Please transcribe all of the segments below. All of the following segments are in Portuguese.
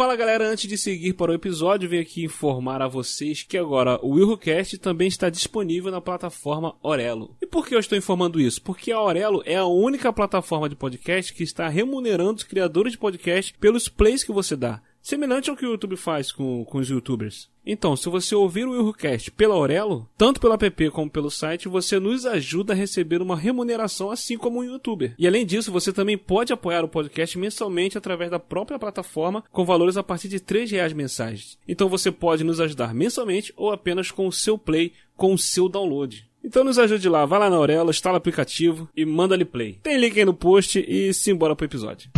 Fala galera, antes de seguir para o episódio, venho aqui informar a vocês que agora o WilhoCast também está disponível na plataforma Orelo. E por que eu estou informando isso? Porque a Orelo é a única plataforma de podcast que está remunerando os criadores de podcast pelos plays que você dá. Semelhante ao que o YouTube faz com, com os youtubers. Então, se você ouvir o WilhoCast pela Aurelo, tanto pelo app como pelo site, você nos ajuda a receber uma remuneração assim como um youtuber. E além disso, você também pode apoiar o podcast mensalmente através da própria plataforma com valores a partir de R$ reais mensais. Então você pode nos ajudar mensalmente ou apenas com o seu play, com o seu download. Então nos ajude lá, vai lá na Aurelo, instala o aplicativo e manda ali play. Tem link aí no post e simbora pro episódio.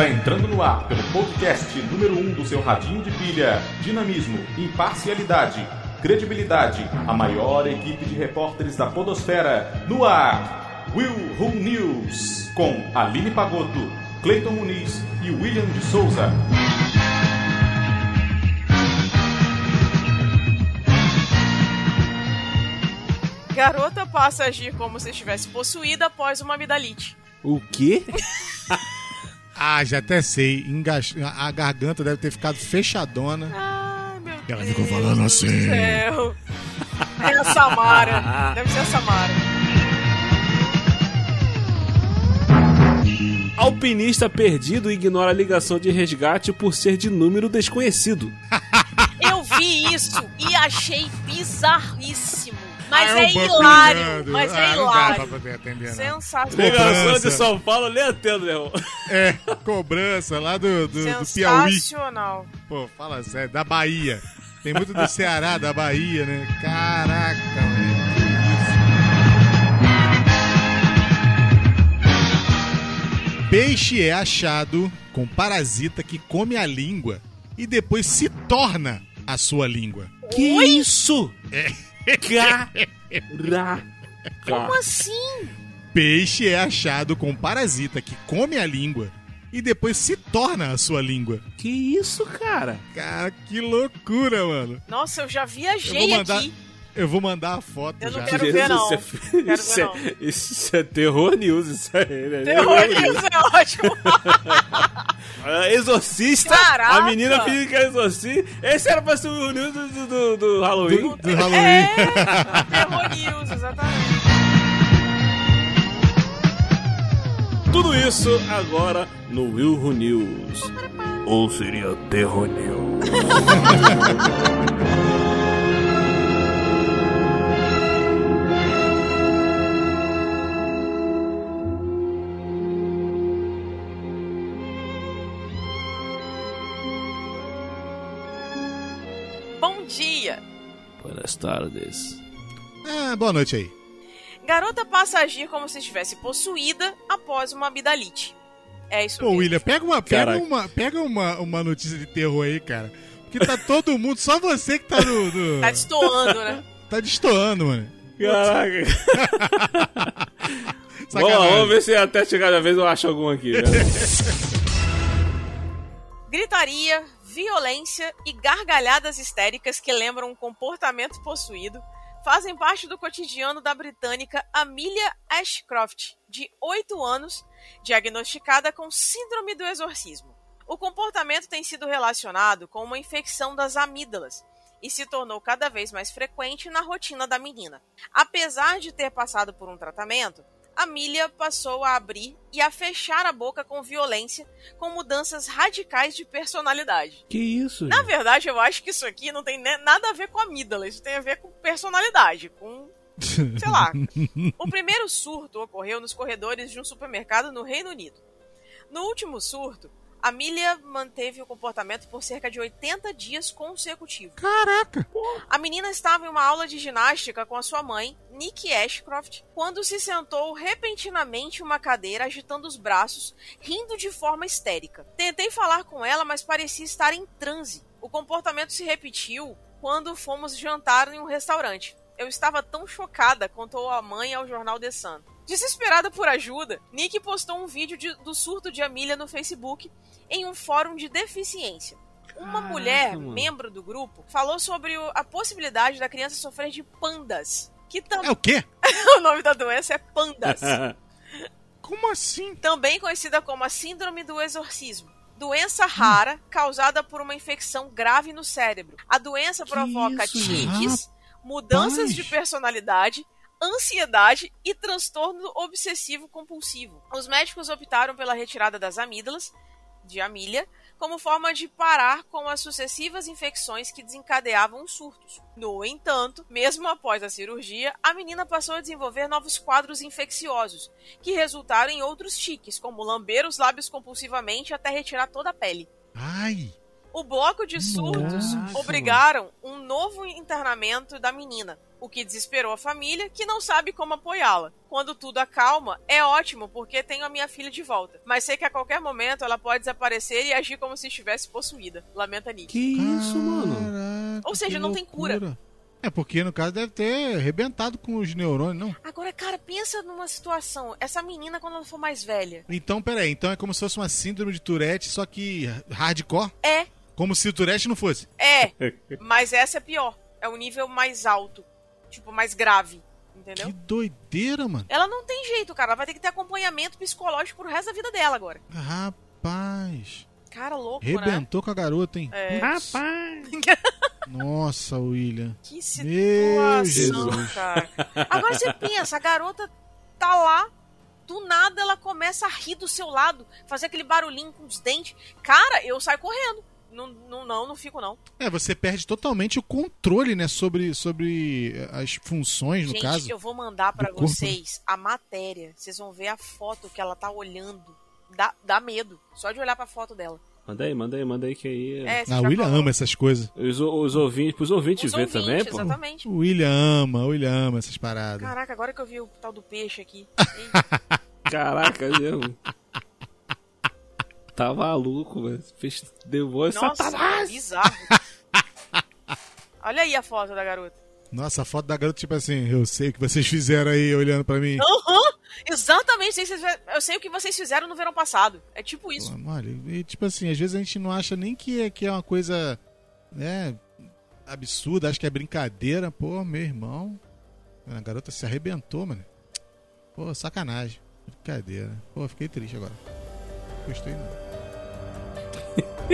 Está entrando no ar pelo podcast número 1 um do seu radinho de pilha. Dinamismo, imparcialidade, credibilidade. A maior equipe de repórteres da Podosfera. No ar, Will Who News. Com Aline Pagotto, Cleiton Muniz e William de Souza. Garota passa a agir como se estivesse possuída após uma amidalite. O quê? Ah, já até sei. Engas... A garganta deve ter ficado fechadona. Ai, meu Ela Deus. ficou falando assim. do Céu. É a Samara. Deve ser a Samara. Alpinista perdido ignora a ligação de resgate por ser de número desconhecido. Eu vi isso e achei bizarríssimo. Mas Ah, é hilário. ligando. Mas ah, é dá hilário. pra poder atender, não. Sensacional. Ligação de São Paulo, nem atendo, meu irmão. É, cobrança lá do, do, do Piauí. Sensacional. Pô, fala sério, da Bahia. Tem muito do Ceará, da Bahia, né? Caraca, velho. Peixe é achado com parasita que come a língua e depois se torna a sua língua. Que isso? É. Caraca. Como assim? Peixe é achado com parasita que come a língua e depois se torna a sua língua. Que isso, cara? Cara, que loucura, mano. Nossa, eu já Eu viajei vou mandar, aqui. Eu vou mandar a foto Eu não já. quero ver, não. Isso é, Quero isso, ver, é, não. isso é terror news, isso aí, né? Terror News é ótimo. Ah, Exorcista, Caraca! a menina que era exorcista. Esse era pra ser o News do, do, do- do Halloween. Do, do Halloween. É, Terror News, exatamente. Tudo isso agora no Will Who News. Ou seria Terror News. Bom dia. Buenas tardes. Ah, boa noite aí. Garota passa a agir como se estivesse possuída após uma amidalite. É isso Pô, mesmo. William, pega uma, pega Caraca. uma, pega uma, uma notícia de terror aí, cara. Porque tá todo mundo, só você que tá no. no- Tá destoando, né? tá destoando, mano. Caraca. Sacanagem. vamos ver se até chegar a vez eu acho algum aqui. Né? Gritaria, violência e gargalhadas histéricas que lembram um comportamento possuído fazem parte do cotidiano da britânica Amelia Ashcroft, de 8 anos, diagnosticada com síndrome do exorcismo. O comportamento tem sido relacionado com uma infecção das amígdalas e se tornou cada vez mais frequente na rotina da menina. Apesar de ter passado por um tratamento, Amelia passou a abrir e a fechar a boca com violência, com mudanças radicais de personalidade. Que isso? Na verdade, eu acho que isso aqui não tem ne- nada a ver com amígdala, isso tem a ver com personalidade, com. sei lá. O primeiro surto ocorreu nos corredores de um supermercado no Reino Unido. No último surto, Amelia manteve o comportamento por cerca de 80 dias consecutivos. Caraca! A menina estava em uma aula de ginástica com a sua mãe, Nick Ashcroft, quando se sentou repentinamente em uma cadeira, agitando os braços, rindo de forma histérica. Tentei falar com ela, mas parecia estar em transe. O comportamento se repetiu quando fomos jantar em um restaurante. Eu estava tão chocada, contou a mãe ao jornal The Sun. Desesperada por ajuda, Nick postou um vídeo de- do surto de Amelia no Facebook em um fórum de deficiência. uma Caraca, mulher, mano. membro do grupo, falou sobre o- a possibilidade da criança sofrer de pandas. Que tam... É o quê? o nome da doença é pandas. Como assim? também conhecida como a Síndrome do Exorcismo. Doença rara causada por uma infecção grave no cérebro. A doença provoca isso, tiques, mudanças de Rapaz. personalidade, ansiedade e transtorno obsessivo compulsivo. Os médicos optaram pela retirada das amígdalas de Amília como forma de parar com as sucessivas infecções que desencadeavam os surtos. No entanto, mesmo após a cirurgia, a menina passou a desenvolver novos quadros infecciosos, que resultaram em outros tiques, como lamber os lábios compulsivamente até retirar toda a pele. Ai. O bloco de surtos Nossa, obrigaram um novo internamento da menina, o que desesperou a família, que não sabe como apoiá-la. Quando tudo acalma, é ótimo, porque tenho a minha filha de volta. Mas sei que a qualquer momento ela pode desaparecer e agir como se estivesse possuída. Lamenta Nick. que isso, mano? Caraca, Ou seja, não tem cura. É porque no caso deve ter arrebentado com os neurônios, não? Agora, cara, pensa numa situação. Essa menina, quando ela for mais velha. Então, peraí, então é como se fosse uma síndrome de Tourette, só que hardcore? É, Como se o Tourette não fosse. é. mas essa é pior. É o nível mais alto. Tipo, mais grave. Entendeu? Que doideira, mano. Ela não tem jeito, cara. Ela vai ter que ter acompanhamento psicológico pro resto da vida dela agora. Rapaz. Cara, louco, né? Rebentou com a garota, hein? É. Rapaz! Nossa, William. Que Meu situação, Jesus. cara. Agora você pensa, a garota tá lá, do nada ela começa a rir do seu lado, fazer aquele barulhinho com os dentes. Cara, eu saio correndo. Não, não, não, não fico não. É, você perde totalmente o controle, né, sobre, sobre as funções, no Gente, caso. eu vou mandar pra do corpo, vocês a matéria. Vocês vão ver a foto que ela tá olhando. Dá, dá medo. Só de olhar pra foto dela. Manda aí, manda aí, manda aí que aí. É, você A já William falou. ama essas coisas. Os, os ouvintes, pros ouvintes Os ver ouvintes, também, pô. exatamente. O William ama, o William ama essas paradas. Caraca, agora que eu vi o tal do peixe aqui. Caraca, mesmo. Tá maluco, velho. Demônio Nossa, satanás. bizarro. Olha aí a foto da garota. Nossa, a foto da garota, tipo assim, eu sei o que vocês fizeram aí olhando pra mim. Aham, exatamente. sei que vocês- Eu sei o que vocês fizeram no verão passado. É tipo isso. Pô, Olha, e tipo assim, às vezes a gente não acha nem que é, que é uma coisa, né, absurda, acho que é brincadeira. Pô, meu irmão, a garota se arrebentou, mano. Pô, sacanagem. Brincadeira. Pô, fiquei triste agora. Gostei não.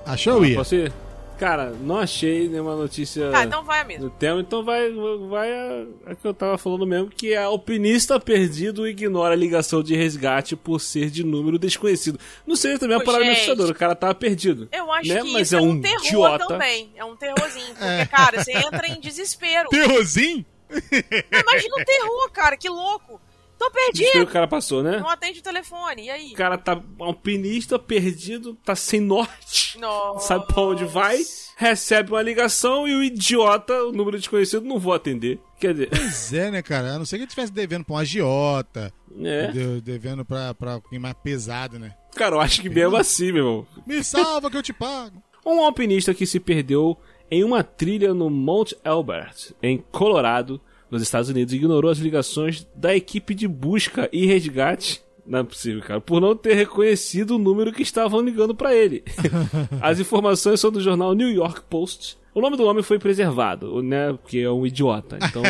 Achou, Ia? Posso ir? Cara, não achei nenhuma notícia Tá, então vai a mesmo. do tema, então vai, vai a, a que eu tava falando mesmo, que é alpinista perdido ignora a ligação de resgate por ser de número desconhecido. Não sei também é parada gente. assustadora, o cara tava perdido. Eu acho né? que Mas isso é é um, um terror idiota. também. É um terrorzinho. Porque, É. cara, você entra em desespero. Terrorzinho? Imagina um terror, cara. Que louco. Tô perdido. o cara passou, né? Não atende o telefone. E aí? O cara tá alpinista perdido, tá sem norte, Nossa. sabe pra onde vai, recebe uma ligação e o idiota, o número desconhecido, não vou atender. Quer dizer, Pois é, né, cara? A não ser que ele estivesse devendo pra um agiota, é. de- devendo pra, pra alguém mais pesado, né? Cara, eu acho que mesmo assim, meu irmão. Me salva que eu te pago. Um alpinista que se perdeu em uma trilha no Mount Elbert, em Colorado, nos Estados Unidos, ignorou as ligações da equipe de busca e resgate. Não é possível, cara. Por não ter reconhecido o número que estavam ligando pra ele. As informações são do jornal New York Post. O nome do homem foi preservado, né? Porque é um idiota. Então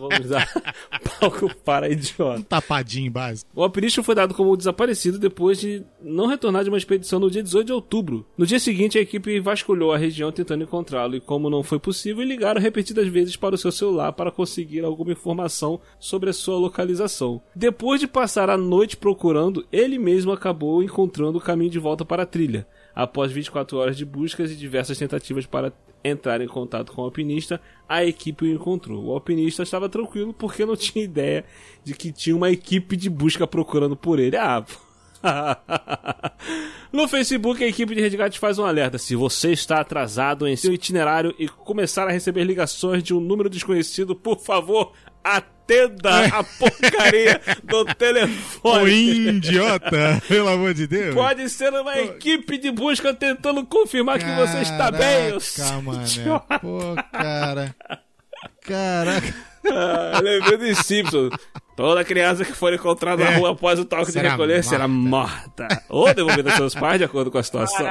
vamos dar palco para idiota. Um tapadinho básico. O alpinista foi dado como desaparecido depois de não retornar de uma expedição no dia 18 de outubro. No dia seguinte, a equipe vasculhou a região tentando encontrá-lo e, como não foi possível, ligaram repetidas vezes para o seu celular para conseguir alguma informação sobre a sua localização. Depois de passar a noite procurando, ele mesmo acabou encontrando o caminho de volta para a trilha. Após 24 horas de buscas e diversas tentativas para entrar em contato com o alpinista, a equipe o encontrou. O alpinista estava tranquilo porque não tinha ideia de que tinha uma equipe de busca procurando por ele. Ah. No Facebook, a equipe de resgate faz um alerta. Se você está atrasado em seu itinerário e começar a receber ligações de um número desconhecido, por favor, atenda a porcaria do telefone. idiota! Pelo amor de Deus. Pode ser uma equipe de busca tentando confirmar que você está bem. Caraca, mané. idiota. Pô, cara. Caraca. Ah, lembrei dos Simpsons. Toda criança que for encontrada na É. rua após o toque de Será recolher será morta. Ou devolvida aos seus pais, de acordo com a situação.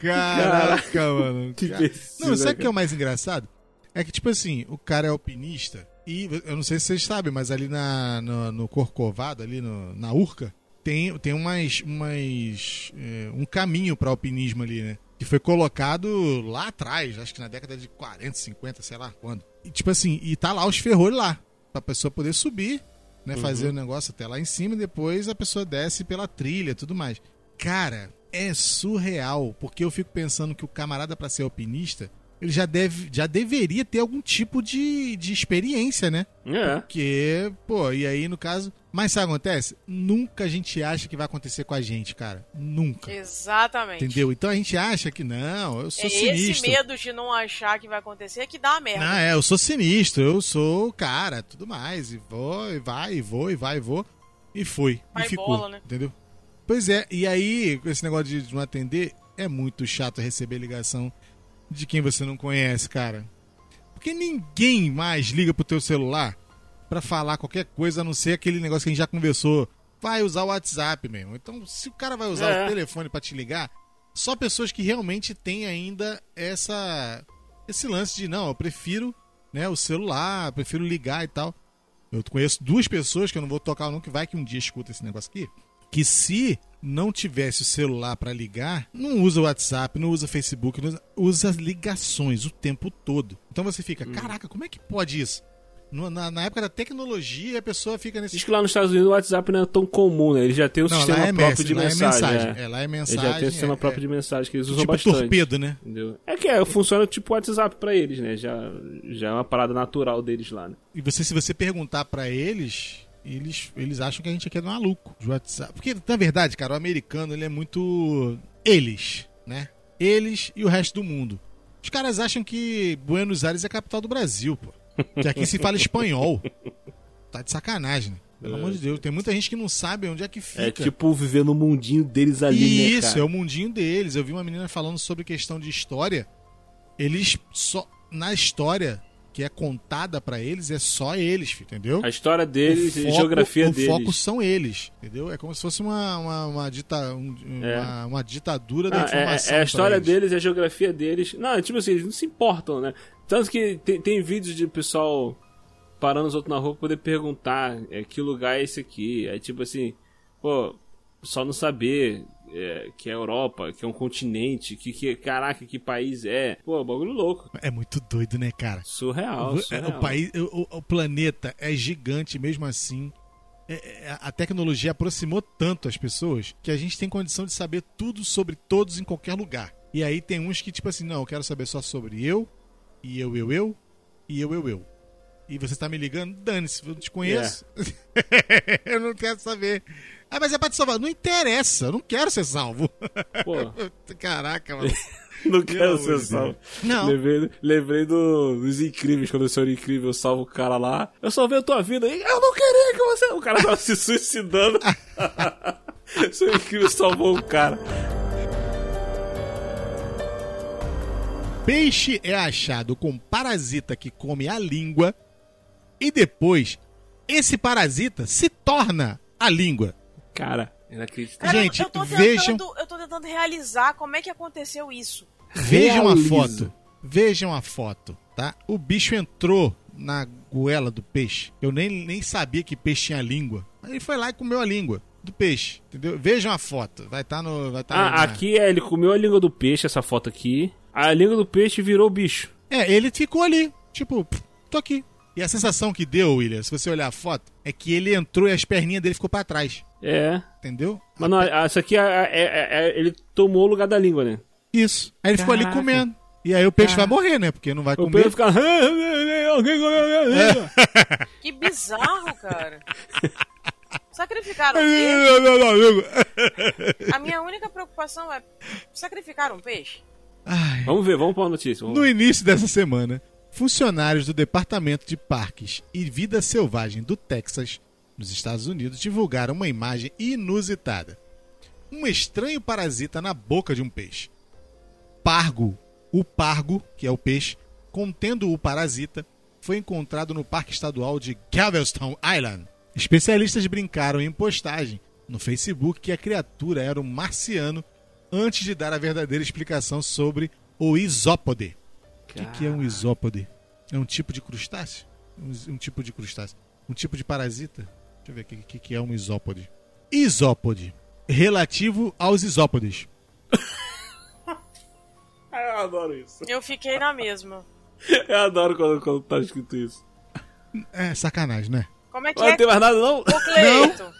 Caraca, mano. Que Cara- Não, né, sabe o que é o mais engraçado? É que, tipo assim, o cara é alpinista e eu não sei se vocês sabem, mas ali na, no, no Corcovado, ali no- na Urca, tem, tem umas, umas é, um caminho para alpinismo ali, né? Que foi colocado lá atrás, acho que na década de 40, 50, sei lá quando. E, tipo assim, e tá lá os ferrolhos lá, pra pessoa poder subir, né? Fazer o negócio até lá em cima e depois a pessoa desce pela trilha e tudo mais. Cara, é surreal, porque eu fico pensando que o camarada pra ser alpinista, ele já, deve, já deveria ter algum tipo de, de experiência, né? É. Porque, pô, e aí no caso. Mas sabe o que acontece? Nunca a gente acha que vai acontecer com a gente, cara. Nunca. Exatamente. Entendeu? Então a gente acha que não, eu sou É esse sinistro. medo de não achar que vai acontecer que dá uma merda. Não, é, eu sou sinistro, eu sou o cara, tudo mais. E vou, e vai, e vou, e vai, e vou. E foi. Vai e ficou. bola, né? Entendeu? Pois é, e aí, com esse negócio de não atender, é muito chato receber ligação de quem você não conhece, cara. Porque ninguém mais liga pro teu celular pra falar qualquer coisa a não ser aquele negócio que a gente já conversou. Vai usar o WhatsApp mesmo. Então, se o cara vai usar É. o telefone pra te ligar, só pessoas que realmente têm ainda essa esse lance de não, eu prefiro, né, o celular, prefiro ligar e tal. Eu conheço duas pessoas que eu não vou tocar não que vai que um dia escuta esse negócio aqui, que se não tivesse o celular pra ligar, não usa o WhatsApp, não usa Facebook, não usa, usa ligações o tempo todo. Então você fica, caraca, como é que pode isso? No- Na, na época da tecnologia, a pessoa fica nesse Diz que lá nos Estados Unidos o WhatsApp não é tão comum, né? Ele já tem um Não, sistema lá é próprio mess- de lá é mensagem. mensagem. é. É, lá é mensagem. já tem um sistema é- próprio é- de mensagem que eles usam tipo bastante. torpedo, né? Entendeu? É que é, funciona tipo WhatsApp pra eles, né? Já, já é uma parada natural deles lá, né? E você, se você perguntar pra eles, eles, eles acham que a gente aqui é maluco de WhatsApp. Porque, na verdade, cara, o americano ele é muito eles, né? Eles e o resto do mundo. Os caras acham que Buenos Aires é a capital do Brasil, pô. Que aqui se fala espanhol. Tá de sacanagem, né? Pelo amor de Deus. Tem muita gente que não sabe onde é que fica. É tipo viver no mundinho deles ali, né, Isso, cara? é o mundinho deles. Eu vi uma menina falando sobre questão de história. Eles só. Na história que é contada pra eles, é só eles, entendeu? A história deles o e foco, a geografia o deles. foco são eles, entendeu? É como se fosse uma, uma, uma, dita, um- É. uma, uma ditadura da Ah, é, informação. é a pra história eles. deles, é a geografia deles. Não, é tipo assim, eles não se importam, né? Tanto que tem, tem vídeos de pessoal parando os outros na rua pra poder perguntar é, que lugar é esse aqui. É tipo assim, pô, só não saber é, que é Europa, que é um continente, que, que caraca, que país é. Pô, bagulho louco. É muito doido, né, cara? Surreal, o, é, surreal. o país, o, o- planeta é gigante mesmo assim. É- é- a tecnologia aproximou tanto as pessoas que a gente tem condição de saber tudo sobre todos em qualquer lugar. E aí tem uns que, tipo assim, não, eu quero saber só sobre eu, e eu, eu, eu, e eu, eu, eu. E você tá me ligando? Dane-se, eu te conheço. eu não quero saber. Ah, mas é pra te salvar. Não interessa, eu não quero ser salvo. Pô, Caraca, mano. não quero ser salvo. Não. Lembrei, lembrei do- dos incríveis, quando eu sou incrível, eu salvo o cara lá. Eu salvei a tua vida. Eu não queria que você. O cara tava se suicidando. sou incrível, salvou o cara. Peixe é achado com parasita que come a língua e depois esse parasita se torna a língua. Cara, inacreditável. Cara, Gente, eu tô tentando, vejam- eu tô tentando realizar como é que aconteceu isso. Vejam a Realiza. foto. Vejam a foto, tá? O bicho entrou na goela do peixe. Eu nem, nem sabia que peixe tinha língua. Mas ele foi lá e comeu a língua do peixe, entendeu? Vejam a foto. Vai estar no. Vai tá Ah, na- aqui é, ele comeu a língua do peixe, essa foto aqui. A língua do peixe virou bicho. É, ele ficou ali, tipo, "Pff, tô aqui. E a sensação que deu, William, se você olhar a foto, é que ele entrou e as perninhas dele ficou pra trás. É. Entendeu? Mas não, essa aqui é, é- é- é- ele tomou o lugar da língua, né? Isso. Aí ele ficou ali Caraca. comendo. E aí o peixe vai morrer, né? Porque não vai O comer. peixe fica. Língua. Que bizarro, cara. Sacrificaram um peixe. A minha única preocupação é sacrificar um peixe. Ai. Vamos ver, vamos pra notícia. Vamos No ver. início dessa semana, funcionários do Departamento de Parques e Vida Selvagem do Texas, nos Estados Unidos, divulgaram uma imagem inusitada. Um estranho parasita na boca de um peixe. Pargo, o pargo, que é o peixe, contendo o parasita, foi encontrado no Parque Estadual de Galveston Island. Especialistas brincaram em postagem no Facebook que a criatura era um marciano antes de dar a verdadeira explicação sobre o isópode. O que, que é um isópode? É um tipo de crustáceo? Um, um tipo de crustáceo. Um tipo de parasita? Deixa eu ver o que, que, é um isópode. Isópode. Relativo aos isópodes. Eu adoro isso. Eu fiquei na mesma. Eu adoro quando, quando tá escrito isso. É sacanagem, né? Como é que Não é? tem mais nada, não? Cleito.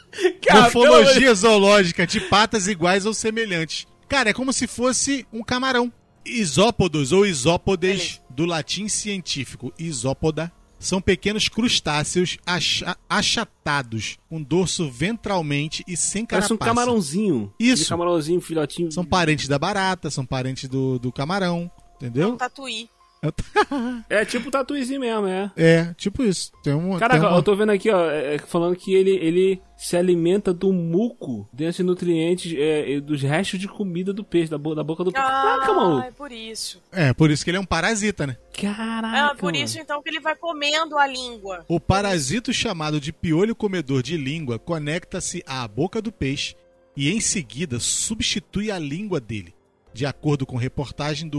Cara, amor de- Morfologia zoológica de patas iguais ou semelhantes. Cara, é como se fosse um camarão. Isópodos ou isópodes, Beleza. do latim científico isópoda, são pequenos crustáceos acha- achatados, com dorso ventralmente e sem carapaça. Parece um camarãozinho. Isso. De camarãozinho, filhotinho. São parentes da barata, são parentes do, do camarão, entendeu? Tatuí. É tipo tatuizinho mesmo, é. É, tipo isso. Tem um, Caraca, tem uma- eu tô vendo aqui, ó, é, é, falando que ele, ele se alimenta do muco desses nutrientes é, é, dos restos de comida do peixe, da, bo- da boca do peixe. Caraca, Ah, maluco. é por isso. É, por isso que ele é um parasita, né? Caraca. Ah, por isso então que ele vai comendo a língua. O parasito chamado de piolho comedor de língua conecta-se à boca do peixe e em seguida substitui a língua dele, de acordo com reportagem do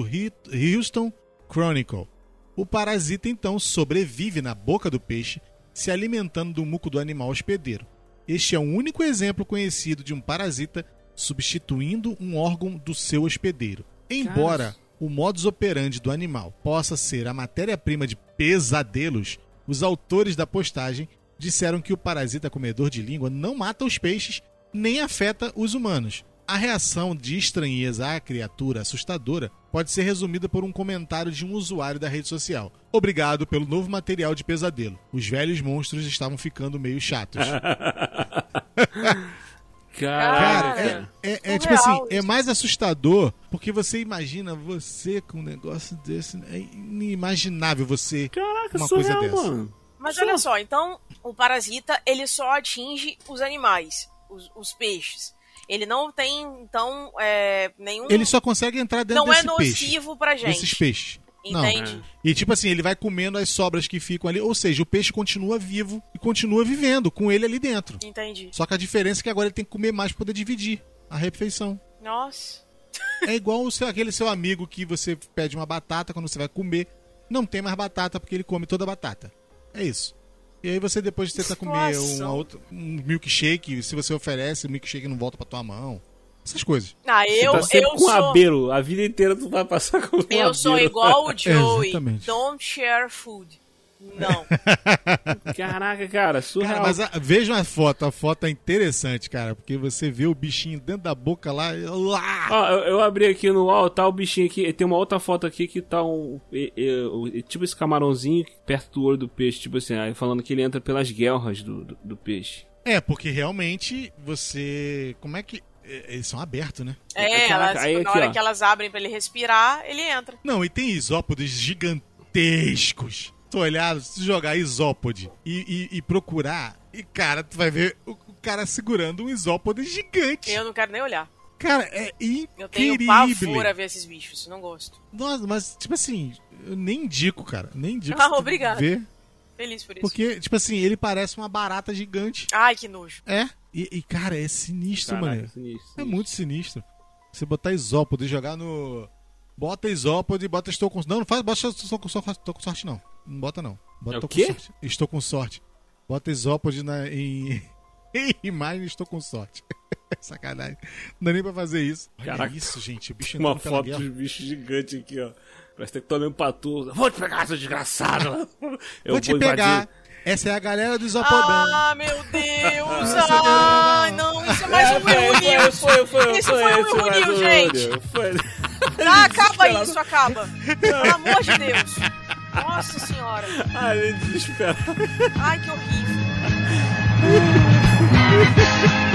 Houston Chronicle. O parasita então sobrevive na boca do peixe, se alimentando do muco do animal hospedeiro. Este é o único exemplo conhecido de um parasita substituindo um órgão do seu hospedeiro. Embora o modus operandi do animal possa ser a matéria-prima de pesadelos, os autores da postagem disseram que o parasita comedor de língua não mata os peixes nem afeta os humanos. A reação de estranheza à criatura assustadora pode ser resumida por um comentário de um usuário da rede social. Obrigado pelo novo material de pesadelo. Os velhos monstros estavam ficando meio chatos. Caraca. Cara, é, é- é tipo assim, é mais assustador porque você imagina você com um negócio desse. É inimaginável você. Caraca, uma surreal, coisa dessa. mano. Mas olha só, então o parasita ele só atinge os animais, os, os peixes. Ele não tem, então, é, nenhum. Ele só consegue entrar dentro não é desse peixe. nocivo pra gente. Desses peixes. Não. Entende? E tipo assim, ele vai comendo as sobras que ficam ali. Ou seja, o peixe continua vivo e continua vivendo com ele ali dentro. Entendi. Só que a diferença é que agora ele tem que comer mais pra poder dividir a refeição. Nossa. É igual o seu, aquele seu amigo que você pede uma batata quando você vai comer. Não tem mais batata porque ele come toda a batata. É isso. E aí você depois tenta comer Situação. uma outra, um milkshake. Se você oferece, o milkshake não volta pra tua mão. Essas coisas. Ah, eu, tá sempre eu com sou. abeiro. A vida inteira tu vai passar com um Eu sou abeiro. igual o Joey. Exatamente. Don't share food. Não. Caraca, cara, surreal. Cara, mas a, vejam a foto. A foto é interessante, cara. Porque você vê o bichinho dentro da boca lá. lá. Ó, eu, eu abri aqui no UOL, tá o bichinho aqui. Tem uma outra foto aqui que tá um. e- e- tipo esse camarãozinho perto do olho do peixe, tipo assim, aí falando que ele entra pelas guelras do, do, do peixe. É, porque realmente você. Como é que. é, Eles são abertos, né? É, Caraca, elas, aí na aqui, hora ó. que elas abrem pra ele respirar, ele entra. Não, e tem isópodes gigantescos. Tu olhar, se jogar isópode e, e- e procurar, e cara, tu vai ver o, o cara segurando um isópode gigante. Eu não quero nem olhar. Cara, é Eu tenho incrível. pavor a ver esses bichos. Não gosto. Nossa, mas tipo assim, eu nem indico, cara. Nem indico. Ah, obrigado. Ver, Feliz por isso. porque, tipo assim, ele parece uma barata gigante. Ai, que nojo. É. E, e, cara, é sinistro, Caraca, mano. sinistro, É sinistro. muito sinistro. Você botar isópode e jogar no. Bota isópode e bota estou com. Não, não faz. Bota estou com sorte, estou com sorte não. Não bota não. Bota É o com quê? sorte. Estou com sorte. Bota isópode na, em. em imagem estou com sorte. Sacanagem. Não dá nem pra fazer isso. Olha Caraca. isso, gente. O bicho Uma foto guerra. de bicho gigante aqui, ó. Parece que tá olhando pra tu. Vou te pegar, seu desgraçado. Eu Vou te invadir- pegar. Essa é a galera do isopodão. Ah, meu Deus! Ai, não, isso é mais um Foi, Will foi, News. foi, foi, Esse foi o esse Will mais News, um gente. Foi. Ah, acaba isso, acaba. Pelo amor de Deus. Nossa senhora. Ai, ele desespero. Ai, que horrível.